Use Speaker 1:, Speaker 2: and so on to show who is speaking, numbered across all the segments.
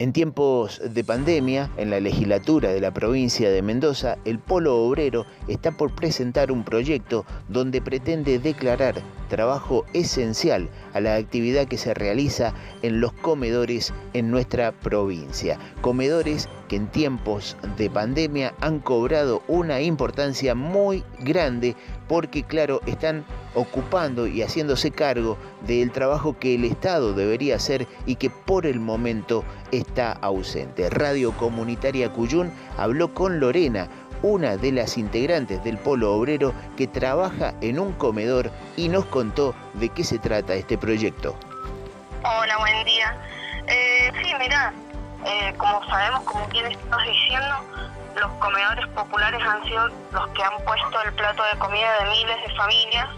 Speaker 1: En tiempos de pandemia, en la legislatura de la provincia de Mendoza, el Polo Obrero está por presentar un proyecto donde pretende declarar trabajo esencial a la actividad que se realiza en los comedores en nuestra provincia. Comedores que en tiempos de pandemia han cobrado una importancia muy grande porque, claro, están ocupando y haciéndose cargo del trabajo que el Estado debería hacer y que por el momento está ausente. Radio Comunitaria Cuyún habló con Lorena, una de las integrantes del Polo Obrero que trabaja en un comedor y nos contó de qué se trata este proyecto.
Speaker 2: Hola, buen día. Eh, sí, mira, eh, como sabemos, como bien estás diciendo, los comedores populares han sido los que han puesto el plato de comida de miles de familias.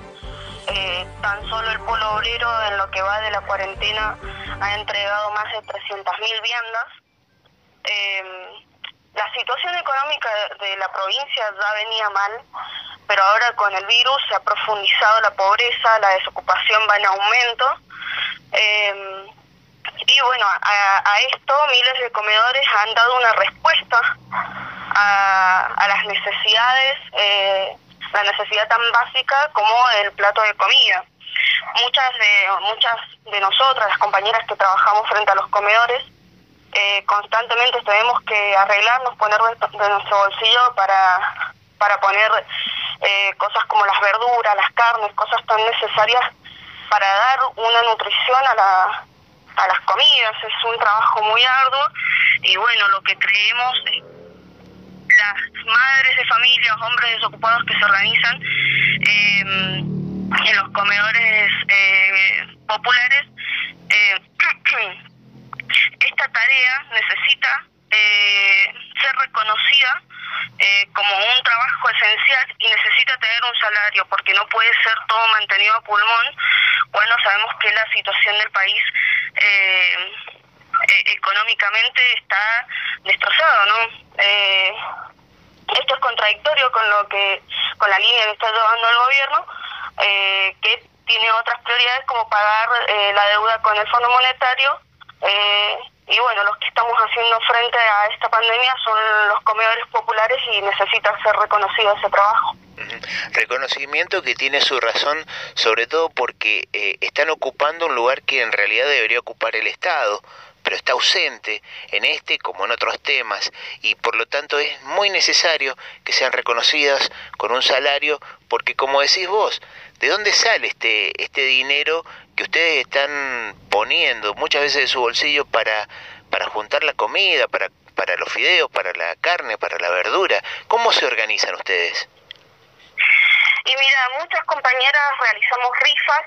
Speaker 2: Eh, tan solo el Polo Obrero en lo que va de la cuarentena ha entregado más de 300.000 viandas. Eh, la situación económica de la provincia ya venía mal, pero ahora con el virus se ha profundizado la pobreza, la desocupación va en aumento. Eh, y bueno, a, esto miles de comedores han dado una respuesta a, las necesidades, eh, la necesidad tan básica como el plato de comida. Muchas de, muchas de nosotras, las compañeras que trabajamos frente a los comedores, eh, constantemente tenemos que arreglarnos, poner de, nuestro bolsillo para, para poner eh, cosas como las verduras, las carnes, cosas tan necesarias para dar una nutrición a, la, a las comidas. Es un trabajo muy arduo y bueno, lo que creemos las madres de familias, hombres desocupados que se organizan eh, en los comedores populares, esta tarea necesita eh, ser reconocida eh, como un trabajo esencial y necesita tener un salario porque no puede ser todo mantenido a pulmón cuando sabemos que la situación del país eh, económicamente está destrozado, ¿no? Esto es contradictorio con lo que con la línea que está llevando el gobierno que tiene otras prioridades como pagar la deuda con el Fondo Monetario eh, y bueno, los que estamos haciendo frente a esta pandemia son los comedores populares y necesita ser reconocido ese trabajo.
Speaker 1: Reconocimiento que tiene su razón, sobre todo porque eh, están ocupando un lugar que en realidad debería ocupar el Estado, pero está ausente en este como en otros temas y por lo tanto es muy necesario que sean reconocidas con un salario porque como decís vos, ¿de dónde sale este, este dinero que ustedes están poniendo muchas veces de su bolsillo para, para juntar la comida, para, para los fideos, para la carne, para la verdura. ¿Cómo se organizan ustedes?
Speaker 2: Y mira, muchas compañeras realizamos rifas,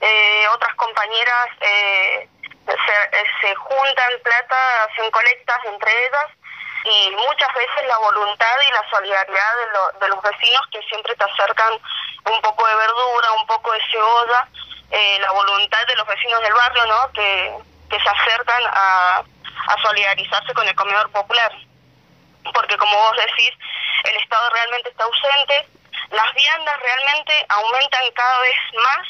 Speaker 2: eh, otras compañeras eh, se, se juntan plata, hacen colectas entre ellas y muchas veces la voluntad y la solidaridad de, de los vecinos que siempre te acercan un poco de verdura, un poco de cebolla eh, la voluntad de los vecinos del barrio, ¿no? Que, que se acercan a, a solidarizarse con el comedor popular. Porque como vos decís, el Estado realmente está ausente, las viandas realmente aumentan cada vez más,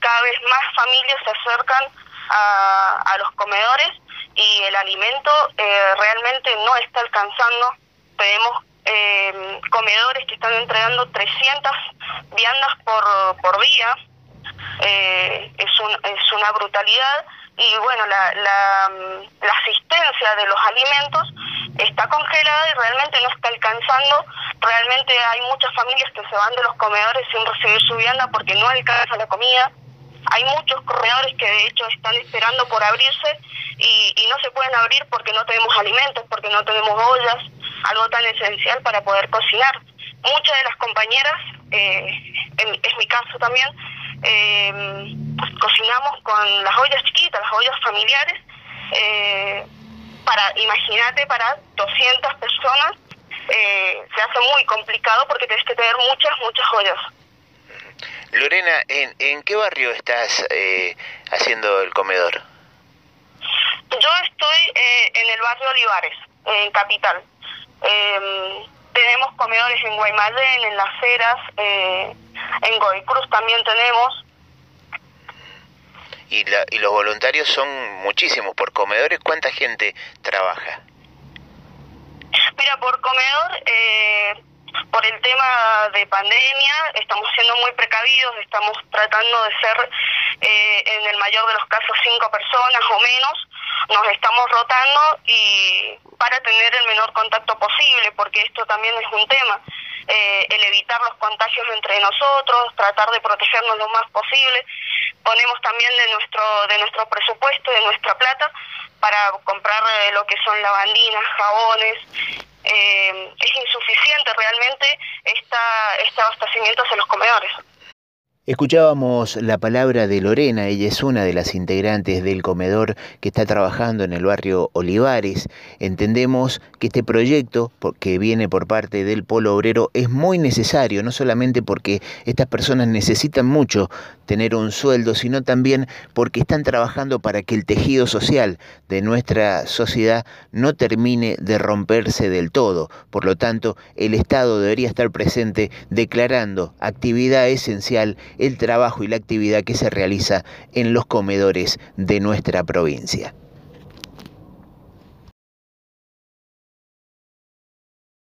Speaker 2: cada vez más familias se acercan a, a los comedores y el alimento eh, realmente no está alcanzando. Tenemos eh, comedores que están entregando 300 viandas por, por día, eh, es, un, es una brutalidad y bueno, la, la, la, asistencia de los alimentos está congelada y realmente no está alcanzando. Realmente hay muchas familias que se van de los comedores sin recibir su vianda porque no alcanza la comida. Hay muchos comedores que de hecho están esperando por abrirse y, y no se pueden abrir porque no tenemos alimentos, porque no tenemos ollas, algo tan esencial para poder cocinar. Muchas de las compañeras, eh, es mi caso también, eh, cocinamos con las ollas chiquitas, las ollas familiares, eh, para, imagínate, para 200 personas eh, se hace muy complicado porque tienes que tener muchas, muchas ollas.
Speaker 1: Lorena, ¿en, en qué barrio estás eh, haciendo el comedor?
Speaker 2: Yo estoy eh, en el barrio Olivares, en Capital. Eh, tenemos comedores en Guaymallén, en Las Heras, eh, en Goy Cruz también tenemos.
Speaker 1: y, y los voluntarios son muchísimos. Por comedores, ¿cuánta gente trabaja?
Speaker 2: Mira, por comedor, eh, por el tema de pandemia, estamos siendo precavidos, estamos tratando de ser eh, en el mayor de los casos cinco personas o menos, nos estamos rotando y para tener el menor contacto posible, porque esto también es un tema, eh, el evitar los contagios entre nosotros, tratar de protegernos lo más posible, ponemos también de nuestro de nuestro presupuesto, de nuestra plata, para comprar eh, lo que son lavandinas, jabones, eh, es insuficiente realmente esta, este abastecimiento hacia los comedores.
Speaker 1: Escuchábamos la palabra de Lorena, ella es una de las integrantes del comedor que está trabajando en el barrio Olivares. Entendemos que este proyecto que viene por parte del Polo Obrero es muy necesario, no solamente porque estas personas necesitan mucho tener un sueldo, sino también porque están trabajando para que el tejido social de nuestra sociedad no termine de romperse del todo. Por lo tanto, el Estado debería estar presente declarando actividad esencial el trabajo y la actividad que se realiza en los comedores de nuestra provincia.